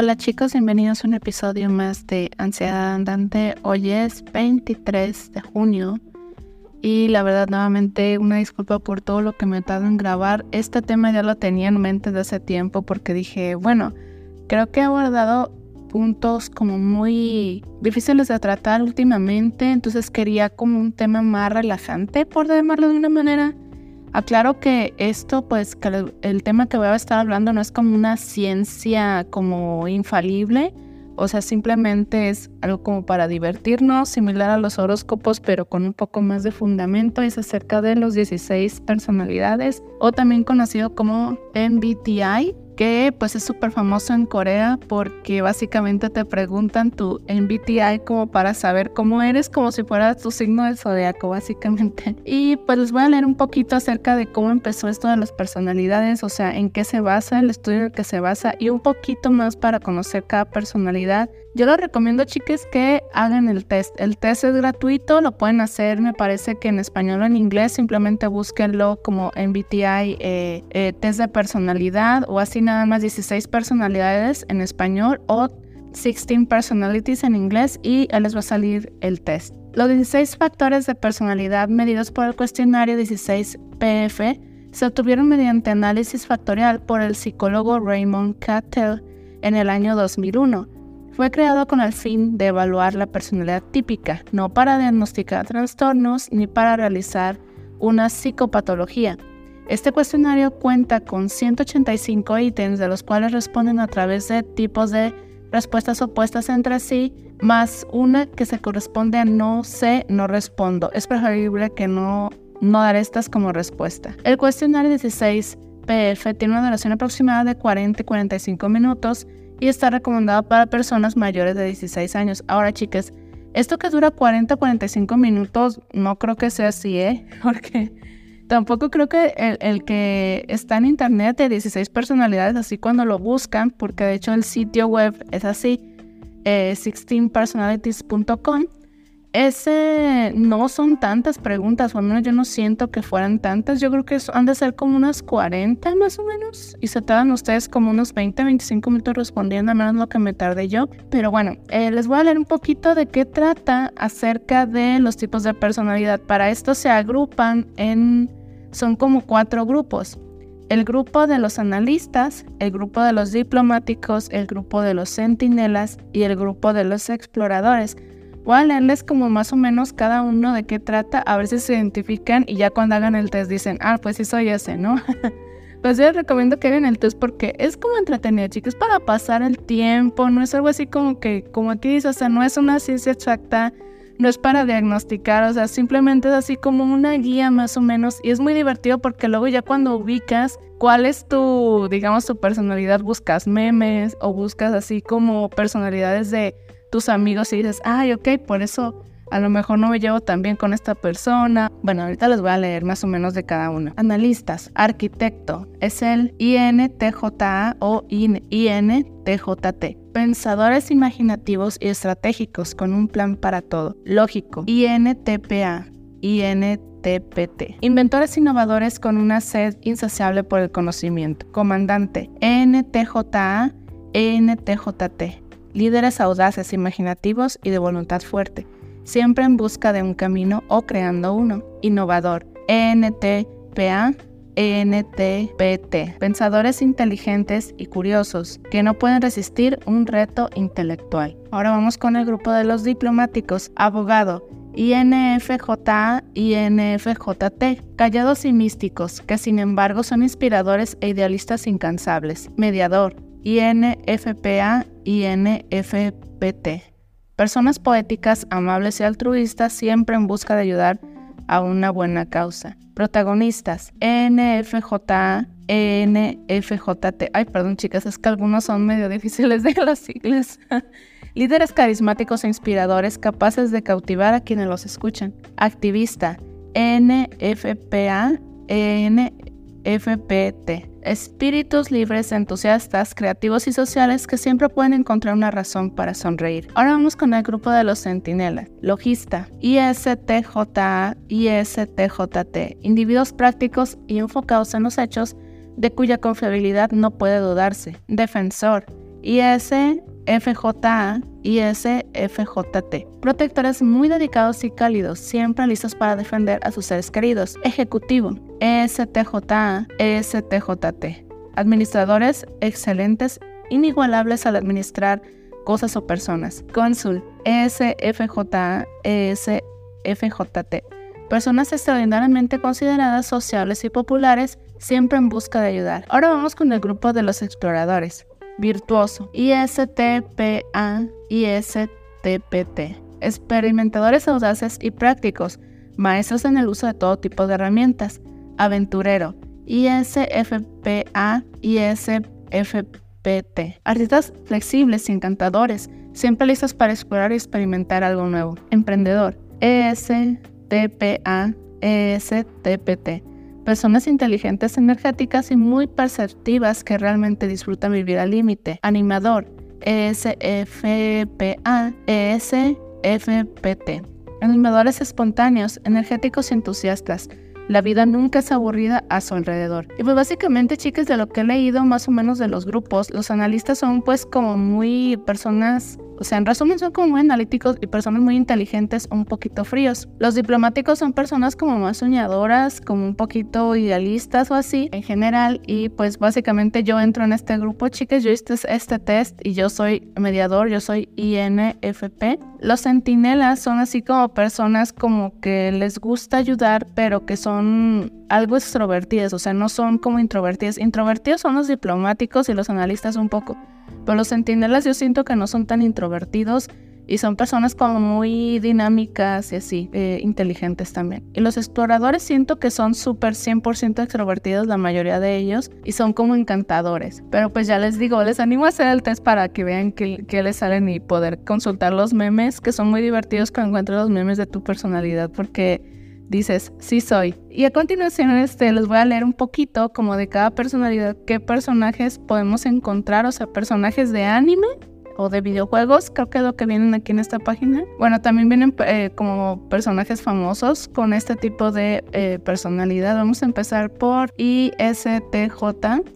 Hola chicos, bienvenidos a un episodio más de Ansiedad Andante. Hoy es 23 de junio y la verdad nuevamente una disculpa por todo lo que me he dado en grabar. Este tema ya lo tenía en mente desde hace tiempo porque dije, bueno, creo que he abordado puntos como muy difíciles de tratar últimamente, entonces quería como un tema más relajante, por llamarlo de una manera. Aclaro que esto, pues, el tema que voy a estar hablando no es como una ciencia como infalible, o sea, simplemente es algo como para divertirnos, similar a los horóscopos, pero con un poco más de fundamento. Es acerca de los 16 personalidades, o también conocido como MBTI, que pues es súper famoso en Corea porque básicamente te preguntan tu MBTI como para saber cómo eres, como si fuera tu signo del zodiaco básicamente. Y pues les voy a leer un poquito acerca de cómo empezó esto de las personalidades, o sea, en qué se basa, el estudio en el que se basa y un poquito más para conocer cada personalidad yo les recomiendo, chicas, que hagan el test. El test es gratuito, lo pueden hacer, me parece que en español o en inglés, simplemente búsquenlo como MBTI eh, eh, test de personalidad o así nada más 16 personalidades en español o 16 personalities en inglés y ahí les va a salir el test. Los 16 factores de personalidad medidos por el cuestionario 16PF se obtuvieron mediante análisis factorial por el psicólogo Raymond Cattell en el año 2001 fue creado con el fin de evaluar la personalidad típica, no para diagnosticar trastornos ni para realizar una psicopatología. Este cuestionario cuenta con 185 ítems de los cuales responden a través de tipos de respuestas opuestas entre sí, más una que se corresponde a no sé, no respondo. Es preferible que no, no dar estas como respuesta. El cuestionario 16 PF tiene una duración aproximada de 40 y 45 minutos y está recomendado para personas mayores de 16 años. Ahora, chicas, esto que dura 40 45 minutos, no creo que sea así, ¿eh? Porque tampoco creo que el, que está en internet de 16 personalidades, así cuando lo buscan, porque de hecho el sitio web es así, eh, 16personalities.com, ese no son tantas preguntas, o al menos yo no siento que fueran tantas. Yo creo que han de ser como unas 40 más o menos. Y se tardan ustedes como unos 20, 25 minutos respondiendo, al menos lo que me tardé yo. Pero bueno, eh, les voy a leer un poquito de qué trata acerca de los tipos de personalidad. Para esto se agrupan en. Son como cuatro grupos. El grupo de los analistas, el grupo de los diplomáticos, el grupo de los centinelas y el grupo de los exploradores. Voy a leerles como más o menos cada uno de qué trata, a ver si se identifican y ya cuando hagan el test dicen, ah, pues sí soy ese, ¿no? pues yo les recomiendo que hagan el test porque es como entretenido, chicos, para pasar el tiempo, no es algo así como que, como aquí dice, o sea, no es una ciencia exacta, no es para diagnosticar, o sea, simplemente es así como una guía más o menos y es muy divertido porque luego ya cuando ubicas cuál es tu, digamos, tu personalidad, buscas memes o buscas así como personalidades de tus amigos y dices, ay, ok, por eso a lo mejor no me llevo tan bien con esta persona. Bueno, ahorita les voy a leer más o menos de cada uno. Analistas, arquitecto, es el INTJA o INTJT. Pensadores imaginativos y estratégicos con un plan para todo. Lógico, INTPA, INTPT. Inventores innovadores con una sed insaciable por el conocimiento. Comandante, NTJA, NTJT líderes audaces, imaginativos y de voluntad fuerte, siempre en busca de un camino o creando uno, innovador, ENTPA, ENTPT, pensadores inteligentes y curiosos que no pueden resistir un reto intelectual. Ahora vamos con el grupo de los diplomáticos, abogado, INFJA, INFJT, callados y místicos, que sin embargo son inspiradores e idealistas incansables, mediador, INFPA, INFPT. Personas poéticas, amables y altruistas siempre en busca de ayudar a una buena causa. Protagonistas, NFJA, ENFJT. Ay, perdón chicas, es que algunos son medio difíciles de las siglas. Líderes carismáticos e inspiradores capaces de cautivar a quienes los escuchan. Activista, NFPA, ENFPT espíritus libres, entusiastas, creativos y sociales que siempre pueden encontrar una razón para sonreír. Ahora vamos con el grupo de los centinelas. Logista, ISTJA, ISTJT, individuos prácticos y enfocados en los hechos de cuya confiabilidad no puede dudarse. Defensor, ISFJA, ISFJT. Protectores muy dedicados y cálidos, siempre listos para defender a sus seres queridos. Ejecutivo, ESTJA, ESTJT. Administradores excelentes, inigualables al administrar cosas o personas. Cónsul, ESFJA, ESFJT. Personas extraordinariamente consideradas, sociables y populares, siempre en busca de ayudar. Ahora vamos con el grupo de los exploradores. Virtuoso, ISTPA, ISTPT. Experimentadores audaces y prácticos, maestros en el uso de todo tipo de herramientas. Aventurero, ISFPA, ISFPT. Artistas flexibles y encantadores, siempre listos para explorar y experimentar algo nuevo. Emprendedor, ESTPA, ESTPT personas inteligentes, energéticas y muy perceptivas que realmente disfrutan vivir al límite. Animador, ESFPA, ESFPT. Animadores espontáneos, energéticos y entusiastas. La vida nunca es aburrida a su alrededor. Y pues básicamente, chicas, de lo que he leído más o menos de los grupos, los analistas son pues como muy personas o sea, en resumen son como muy analíticos y personas muy inteligentes, un poquito fríos. Los diplomáticos son personas como más soñadoras, como un poquito idealistas o así en general. Y pues básicamente yo entro en este grupo, chicas, yo hice este test y yo soy mediador, yo soy INFP. Los centinelas son así como personas como que les gusta ayudar, pero que son algo extrovertidas, o sea, no son como introvertidas. Introvertidos son los diplomáticos y los analistas un poco. Pero los centinelas yo siento que no son tan introvertidos y son personas como muy dinámicas y así, eh, inteligentes también. Y los exploradores siento que son súper 100% extrovertidos la mayoría de ellos y son como encantadores. Pero pues ya les digo, les animo a hacer el test para que vean qué, les salen y poder consultar los memes, que son muy divertidos cuando encuentras los memes de tu personalidad porque dices, sí soy. Y a continuación este, les voy a leer un poquito como de cada personalidad, qué personajes podemos encontrar, o sea, personajes de anime o de videojuegos, creo que es lo que vienen aquí en esta página. Bueno, también vienen eh, como personajes famosos con este tipo de eh, personalidad. Vamos a empezar por ISTJ,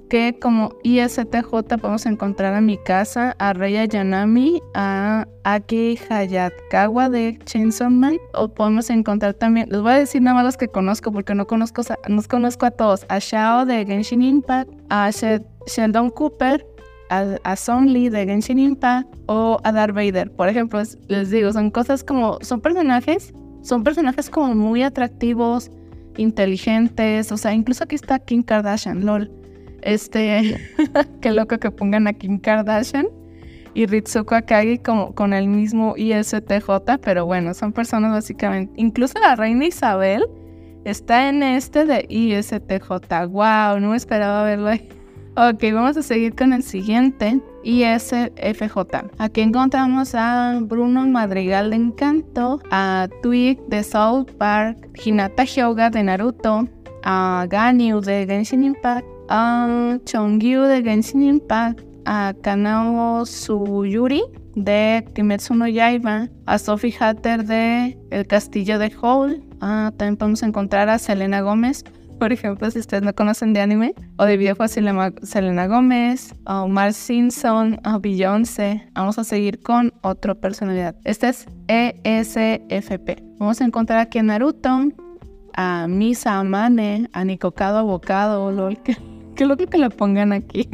que como ISTJ podemos encontrar a Mikasa, a Reya Yanami, a Aki Hayatkawa de Chainsaw Man, o podemos encontrar también, les voy a decir nada más los que conozco porque no conozco, no conozco a todos, a Shao de Genshin Impact, a Sheldon Cooper, a, Song Lee de Genshin Impact o a Darth Vader. Por ejemplo, les digo, son cosas como, son personajes, son personajes como muy atractivos, inteligentes, o sea, incluso aquí está Kim Kardashian, lol. Este, qué loco que pongan a Kim Kardashian y Ritsuko Akagi como con el mismo ISTJ, pero bueno, son personas básicamente, incluso la reina Isabel está en este de ISTJ. Wow, no esperaba verlo ahí. Ok, vamos a seguir con el siguiente. ISFJ. Aquí encontramos a Bruno Madrigal de Encanto, a Twig de South Park, Hinata Hyoga de Naruto, a Ganyu de Genshin Impact, a Chongyu de Genshin Impact, a Kanao Suyuri de Kimetsu no Yaiba, a Sophie Hatter de El Castillo de Howl, ah, también podemos encontrar a Selena Gómez por ejemplo, si ustedes no conocen de anime o de videojuegos, Selena Gómez, Omar Simpson, o Beyoncé. Vamos a seguir con otra personalidad. Este es ESFP. Vamos a encontrar aquí a Naruto, a Misa Amane, a Nikokado Abocado, lol. Qué, loco que lo pongan aquí.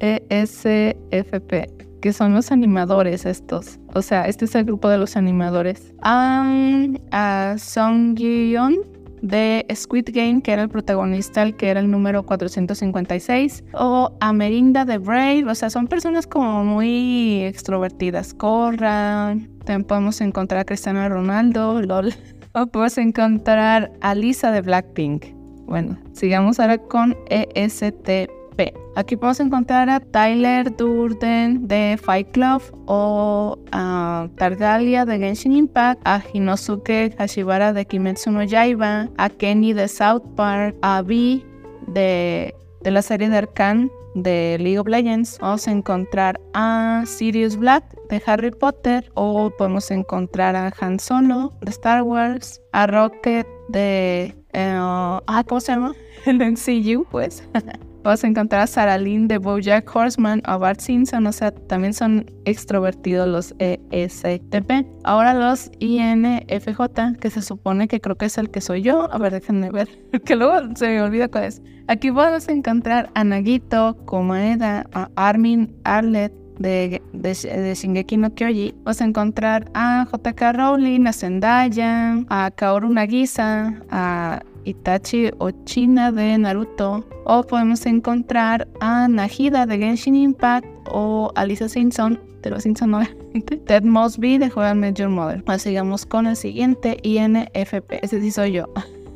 ESFP que son los animadores estos. O sea, este es el grupo de los animadores. a Song Gi-yeon, de Squid Game, que era el protagonista, el que era el número 456, o Amerinda de Brave, o sea, son personas como muy extrovertidas. Corran, también podemos encontrar a Cristiano Ronaldo, LOL, o podemos encontrar a Lisa de Blackpink. Bueno, sigamos ahora con ESTP. Aquí podemos encontrar a Tyler Durden de Fight Club o a Tardalia de Genshin Impact, a Hinosuke Hashibara de Kimetsu no Yaiba, a Kenny de South Park, a Vi de, de la serie de Arcan de League of Legends. Vamos a encontrar a Sirius Black de Harry Potter o podemos encontrar a Han Solo de Star Wars, a Rocket de... Ah, ¿Cómo se llama? El MCU, pues. Vamos a encontrar a Sarah Lynn de Bojack Horseman o Bart Simpson, o sea, también son extrovertidos los ESTP. Ahora los INFJ, que se supone que creo que es el que soy yo. A ver, déjenme ver, que luego se me olvida cuál es. Aquí vamos a encontrar a Nagito, Komaeda, a Armin, Arlet, de, de, Shingeki no Kyoji, vas a encontrar a JK Rowling, a Zendaya, a Kaoru Nagisa, a Itachi Ochina de Naruto, o podemos encontrar a Nahida de Genshin Impact o a Lisa Simpson de los Simpson obviamente, Ted Mosby de Juega Major Mother. Ahora sigamos con el siguiente INFP, ese sí soy yo.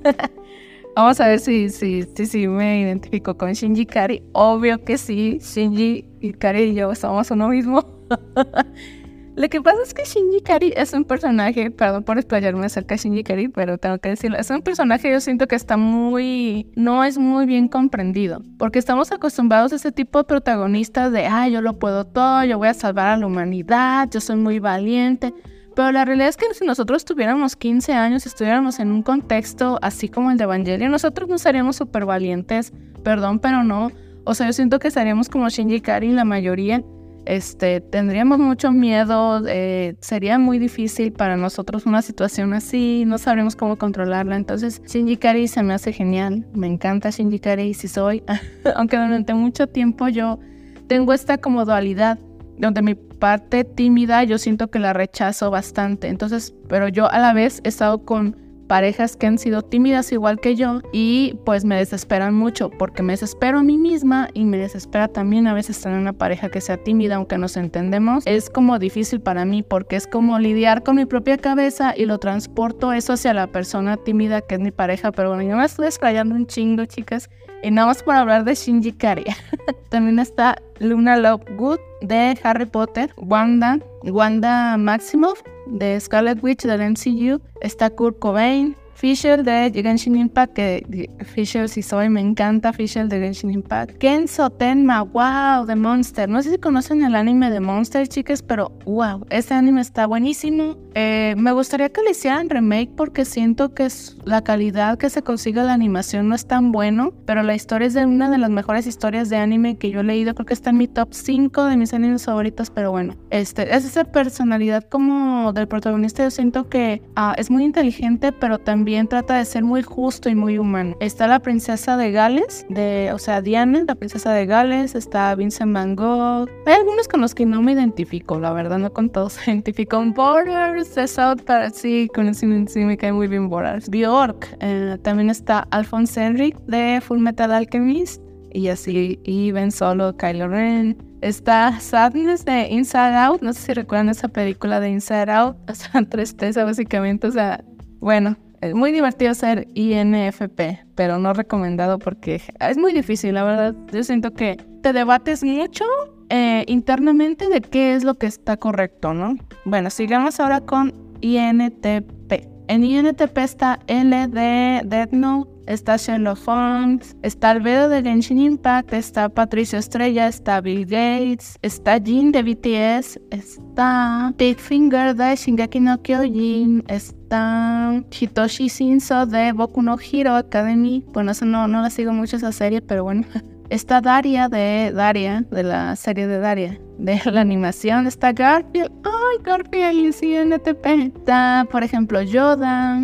Vamos a ver si, si, si, si, me identifico con Shinji Kari. Obvio que sí, Shinji y Kari y yo somos uno mismo. Lo que pasa es que Shinji Kari es un personaje, perdón por explayarme acerca de Shinji Kari, pero tengo que decirlo, es un personaje yo siento que está muy, no es muy bien comprendido, porque estamos acostumbrados a ese tipo de protagonistas de, ah, yo lo puedo todo, yo voy a salvar a la humanidad, yo soy muy valiente. Pero la realidad es que si nosotros tuviéramos 15 años y estuviéramos en un contexto así como el de Evangelio, nosotros no seríamos súper valientes, perdón, pero no. O sea, yo siento que estaríamos como Shinji Kari la mayoría. Este, tendríamos mucho miedo, eh, sería muy difícil para nosotros una situación así, no sabremos cómo controlarla. Entonces, Shinji Kari se me hace genial, me encanta Shinji Kari si soy, aunque durante mucho tiempo yo tengo esta como dualidad donde mi parte tímida yo siento que la rechazo bastante. Entonces, pero yo a la vez he estado con parejas que han sido tímidas igual que yo y pues me desesperan mucho porque me desespero a mí misma y me desespera también a veces tener una pareja que sea tímida aunque nos entendemos. Es como difícil para mí porque es como lidiar con mi propia cabeza y lo transporto eso hacia la persona tímida que es mi pareja. Pero bueno, yo me estoy explayando un chingo, chicas. Y nada más por hablar de Shinji Kari. También está Luna Lovegood de Harry Potter, Wanda, Wanda Maximoff de Scarlet Witch del MCU, está Kurt Cobain, Fisher de Genshin Impact, que Fisher si soy, me encanta Fisher de Genshin Impact. Kenzo Tenma, wow, de Monster. No sé si conocen el anime de Monster, chicas, pero wow, ese anime está buenísimo. Eh, me gustaría que le hicieran remake porque siento que la calidad que se consigue la animación no es tan bueno, pero la historia es de una de las mejores historias de anime que yo he leído. Creo que está en mi top 5 de mis animes favoritos, pero bueno, este, es esa personalidad como del protagonista. Yo siento que ah, es muy inteligente, pero también trata de ser muy justo y muy humano. Está la princesa de Gales, de, o sea, Diana, la princesa de Gales, está Vincent Van Gogh. Hay algunos con los que no me identifico, la verdad, no con todos me identifico. Borders de South Park, sí, con ese sí, me cae muy bien Borders. Bjork, eh, también está Alphonse Henrik de Full Metal Alchemist y así, y Ben Solo, Kylo Ren. Está Sadness de Inside Out, no sé si recuerdan esa película de Inside Out, o tristeza básicamente, o sea, bueno, es muy divertido ser INFP, pero no recomendado porque es muy difícil, la verdad. Yo siento que te debates mucho eh, internamente de qué es lo que está correcto, ¿no? Bueno, sigamos ahora con INTP. En INTP está L de Death Note, está Sherlock Holmes, está Albedo de Genshin Impact, está Patricio Estrella, está Bill Gates, está Jin de BTS, está Finger de Shingeki no Kyojin, está Hitoshi Shinzo de Boku no Hero Academy. Bueno, eso no, no la sigo mucho esa serie, pero bueno. Está Daria de Daria, de la serie de Daria, de la animación. Está Garfield. ¡Ay, Garfield! Sí, NTP. Está, por ejemplo, Yoda.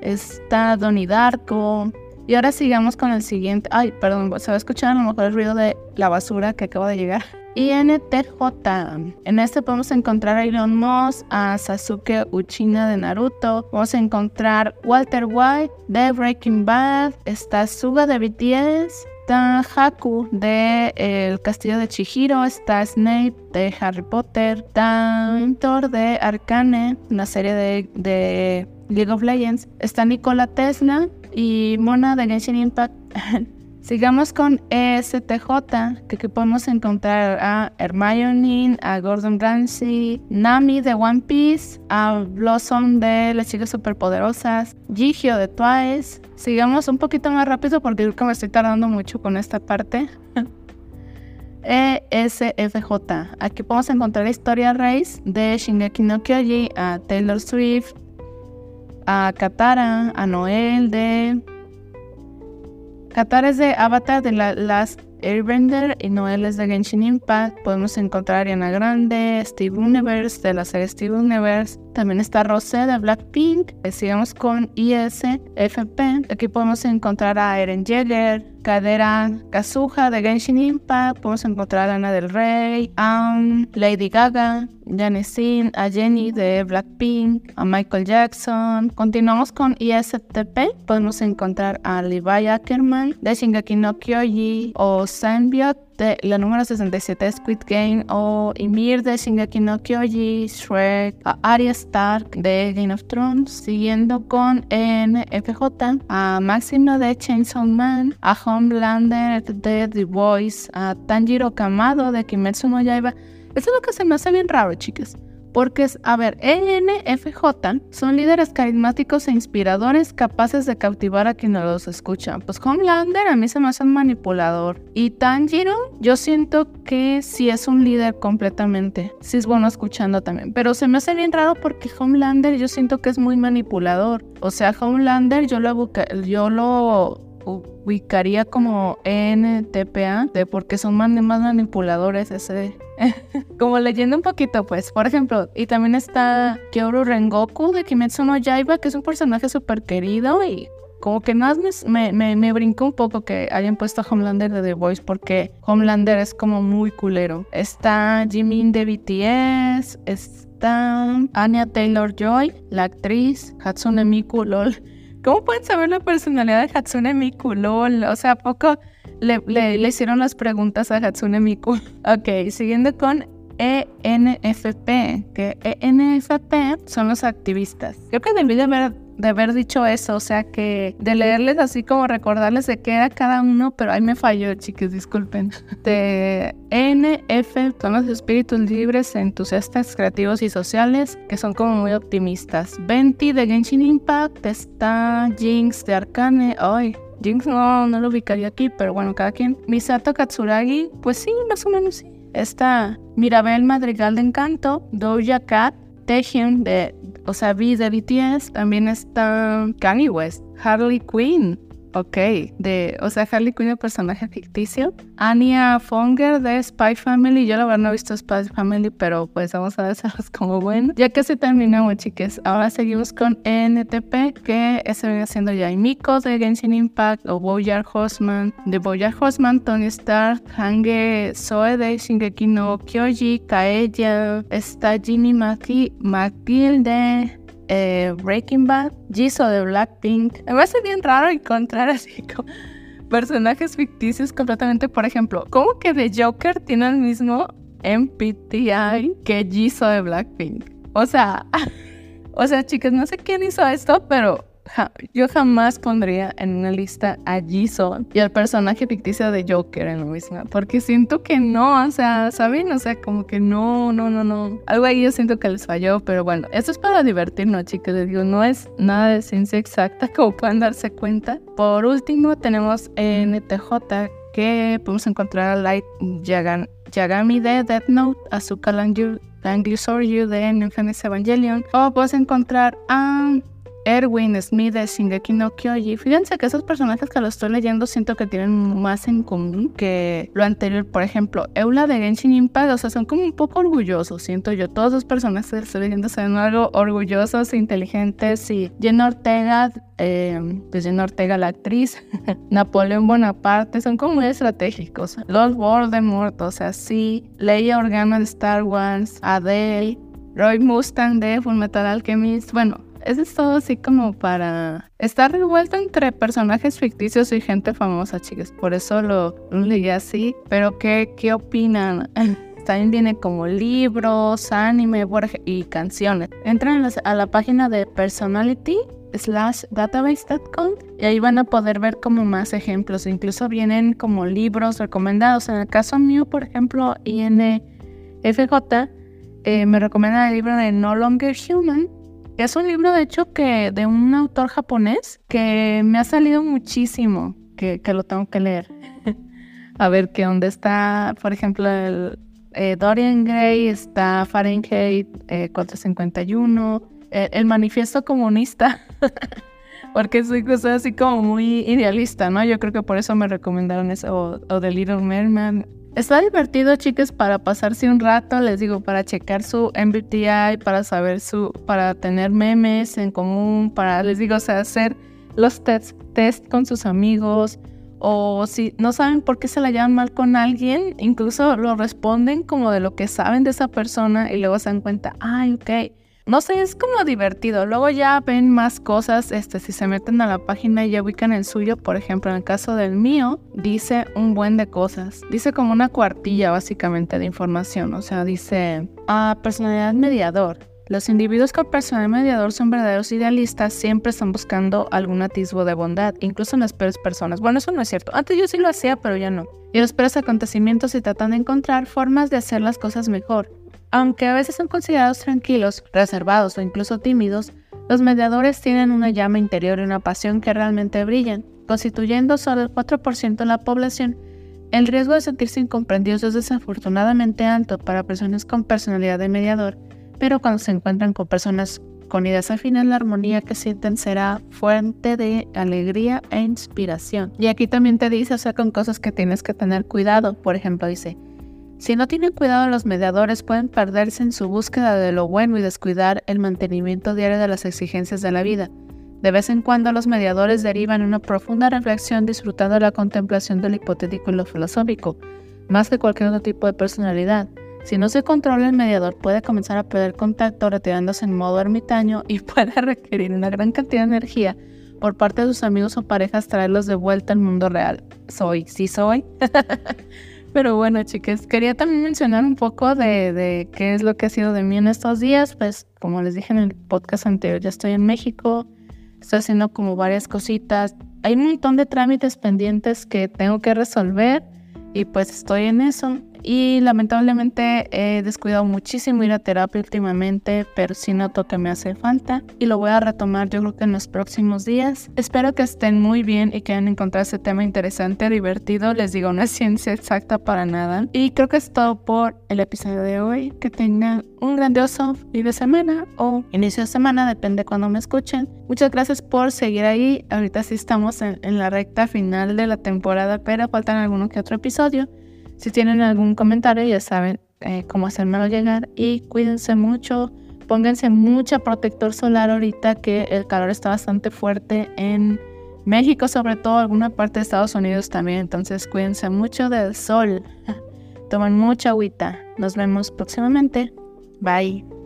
Está Donnie Darko. Y ahora sigamos con el siguiente. Ay, perdón, se va a escuchar a lo mejor el ruido de la basura que acaba de llegar. INTJ. En este podemos encontrar a Elon Musk, a Sasuke Uchina de Naruto. Vamos a encontrar Walter White de Breaking Bad. Está Suga de BTS está Haku de El Castillo de Chihiro, está Snape de Harry Potter, está Thor de Arcane, una serie de, de League of Legends, está Nikola Tesla y Mona de Genshin Impact. Sigamos con ESTJ, que aquí podemos encontrar a Hermione, a Gordon Ramsay, Nami de One Piece, a Blossom de Las Chicas Superpoderosas, Gigio de Twice. Sigamos un poquito más rápido porque creo que me estoy tardando mucho con esta parte. ESFJ. Aquí podemos encontrar la historia raíz de Shingeki no Kyoji, a Taylor Swift, a Katara, a Noel de Qatar es de Avatar de la Last Airbender y Noel es de Genshin Impact. Podemos encontrar a Ariana Grande, Steve Universe de la serie Steve Universe. También está Rosé de Blackpink. Sigamos con ISFP. Aquí podemos encontrar a Eren Jäger, Cadera Kazuha de Genshin Impact. Podemos encontrar a Ana del Rey, a Lady Gaga, Janice a Jenny de Blackpink, a Michael Jackson. Continuamos con ISTP. Podemos encontrar a Levi Ackerman de Shingeki no Kyoji o Sanbiot de la número 67 Squid Game o Ymir de Shingeki no Kyoji, Shrek, a Arya Stark de Game of Thrones, siguiendo con NFJ, a Máximo de Chainsaw Man, a Homelander de The Voice, a Tanjiro Kamado de Kimetsu no Yaiba. Eso es lo que se me hace bien raro, chicas. Porque, a ver, ENFJ son líderes carismáticos e inspiradores capaces de cautivar a quienes los escuchan. Pues Homelander a mí se me hace un manipulador. Y Tanjiro, yo siento que sí es un líder completamente. Sí es bueno escuchando también. Pero se me hace bien raro porque Homelander yo siento que es muy manipulador. O sea, Homelander yo lo, yo lo ubicaría como NTPA, de porque son más, manipuladores ese como leyendo un poquito, pues, por ejemplo, y también está Kyoru Rengoku de Kimetsu no Yaiba, que es un personaje súper querido y como que más me, me, me, brincó un poco que hayan puesto a Homelander de The Voice porque Homelander es como muy culero. Está Jimin de BTS, está Anya Taylor Joy, la actriz, Hatsune Miku, lol. ¿Cómo pueden saber la personalidad de Hatsune Miku, lol? O sea, ¿a poco le, hicieron las preguntas a Hatsune Miku. Ok, siguiendo con ENFP, que ENFP son los activistas. Creo que debí de haber, de haber dicho eso, o sea que de leerles así como recordarles de qué era cada uno, pero ahí me falló, chicos, disculpen. De ENF son los espíritus libres, entusiastas, creativos y sociales, que son como muy optimistas. 20 de Genshin Impact, está Jinx de Arcane, ay, Jinx no, no lo ubicaría aquí, pero bueno, cada quien. Misato Katsuragi, pues sí, más o menos sí. Está Mirabel Madrigal de Encanto, Doja Cat, Taehyung de, o sea, V de BTS, también está Kanye West, Harley Quinn, Ok, de, o sea, Harley Quinn, el personaje ficticio. Anya Fonger de Spy Family. Yo la verdad no he visto Spy Family, pero pues vamos a verlas como bueno. Ya se terminamos, chiques. Ahora seguimos con NTP, que se viene haciendo ya Miko de Genshin Impact, o Boyar Horseman de Boyar Horseman, Tony Stark, Hange Soe de Shingeki no Kyoji, Kaeya, está Ginny Maki, de eh, Breaking Bad, Jisoo de Blackpink. Me parece bien raro encontrar así como personajes ficticios completamente. Por ejemplo, ¿cómo que The Joker tiene el mismo MPTI que Jisoo de Blackpink? O sea, o sea, chicas, no sé quién hizo esto, pero yo jamás pondría en una lista a Jisoo y al personaje ficticio de Joker en la misma, porque siento que no, o sea, ¿saben? O sea, como que no, no, no, no. Algo ahí yo siento que les falló, pero bueno, esto es para divertirnos, chicos. Les digo, no es nada de ciencia exacta, como pueden darse cuenta. Por último, tenemos NTJ, que podemos encontrar a Light Yagami de Death Note, Azuka Langyu Soryu de Infinite Evangelion, o puedes encontrar a Erwin Smith de Shingeki no Kyoji. Fíjense que esos personajes que los estoy leyendo siento que tienen más en común que lo anterior. Por ejemplo, Eula de Genshin Impact, o sea, son como un poco orgullosos, siento yo. Todos los personajes que estoy leyendo son algo orgullosos, inteligentes y Jen Ortega, eh, pues Jen Ortega la actriz, Napoleón Bonaparte, son como muy estratégicos. Lord Voldemort, o sea, sí. Leia Organa de Star Wars, Adele, Roy Mustang de Fullmetal Alchemist, bueno, eso es todo así como para estar revuelto entre personajes ficticios y gente famosa, chicas. Por eso lo, leí así. Pero ¿qué, qué opinan? También viene como libros, anime y canciones. Entran a la página de personality slash database.com y ahí van a poder ver como más ejemplos. Incluso vienen como libros recomendados. En el caso mío, por ejemplo, INFJ, eh, me recomienda el libro de No Longer Human es un libro, de hecho, que de un autor japonés que me ha salido muchísimo, que, lo tengo que leer. a ver qué dónde está, por ejemplo, el, eh, Dorian Gray, está Fahrenheit 451, eh, el manifiesto comunista. porque soy cosa así como muy idealista, ¿no? Yo creo que por eso me recomendaron eso, o, o The Little Merman. Está divertido, chicas, para pasarse un rato, les digo, para checar su MBTI, para saber su, para tener memes en común, para, les digo, o sea, hacer los test, test con sus amigos, o si no saben por qué se la llevan mal con alguien, incluso lo responden como de lo que saben de esa persona y luego se dan cuenta, ay, ok. No sé, es como divertido. Luego ya ven más cosas, este, si se meten a la página y ya ubican el suyo, por ejemplo, en el caso del mío, dice un buen de cosas. Dice como una cuartilla básicamente de información, o sea, dice, ah, personalidad mediador. Los individuos con personalidad mediador son verdaderos idealistas, siempre están buscando algún atisbo de bondad, incluso en las peores personas. Bueno, eso no es cierto. Antes yo sí lo hacía, pero ya no. Y los peores acontecimientos y tratan de encontrar formas de hacer las cosas mejor. Aunque a veces son considerados tranquilos, reservados o incluso tímidos, los mediadores tienen una llama interior y una pasión que realmente brillan, constituyendo solo el 4% de la población. El riesgo de sentirse incomprendidos es desafortunadamente alto para personas con personalidad de mediador pero cuando se encuentran con personas con ideas afines, la armonía que sienten será fuente de alegría e inspiración. Y aquí también te dice, o sea, con cosas que tienes que tener cuidado. Por ejemplo, dice, si no tienen cuidado los mediadores pueden perderse en su búsqueda de lo bueno y descuidar el mantenimiento diario de las exigencias de la vida. De vez en cuando los mediadores derivan una profunda reflexión disfrutando la contemplación de lo hipotético y lo filosófico, más que cualquier otro tipo de personalidad. Si no se controla el mediador puede comenzar a perder contacto retirándose en modo ermitaño y puede requerir una gran cantidad de energía por parte de sus amigos o parejas traerlos de vuelta al mundo real. Soy, sí soy. Pero bueno, chicas, quería también mencionar un poco de, de, qué es lo que ha sido de mí en estos días. Pues como les dije en el podcast anterior, ya estoy en México, estoy haciendo como varias cositas. Hay un montón de trámites pendientes que tengo que resolver y pues estoy en eso. Y lamentablemente he descuidado muchísimo ir a terapia últimamente, pero sí noto que me hace falta y lo voy a retomar yo creo que en los próximos días. Espero que estén muy bien y que hayan encontrado este tema interesante, divertido. Les digo, no es ciencia exacta para nada. Y creo que es todo por el episodio de hoy. Que tengan un grandioso fin de semana o inicio de semana, depende cuando me escuchen. Muchas gracias por seguir ahí. Ahorita sí estamos en, en la recta final de la temporada, pero faltan alguno que otro episodio. Si tienen algún comentario, ya saben eh, cómo hacérmelo llegar y cuídense mucho. Pónganse mucha protector solar ahorita que el calor está bastante fuerte en México, sobre todo alguna parte de Estados Unidos también. Entonces cuídense mucho del sol. Tomen mucha agüita. Nos vemos próximamente. Bye.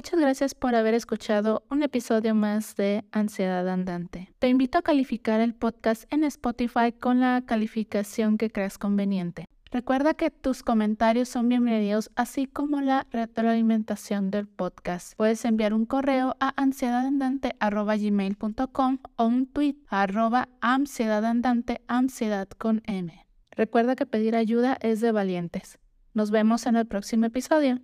Muchas gracias por haber escuchado un episodio más de Ansiedad Andante. Te invito a calificar el podcast en Spotify con la calificación que creas conveniente. Recuerda que tus comentarios son bienvenidos, así como la retroalimentación del podcast. Puedes enviar un correo a ansiedadandante.gmail.com o un tweet a arroba ansiedadandante, ansiedad con M. Recuerda que pedir ayuda es de valientes. Nos vemos en el próximo episodio.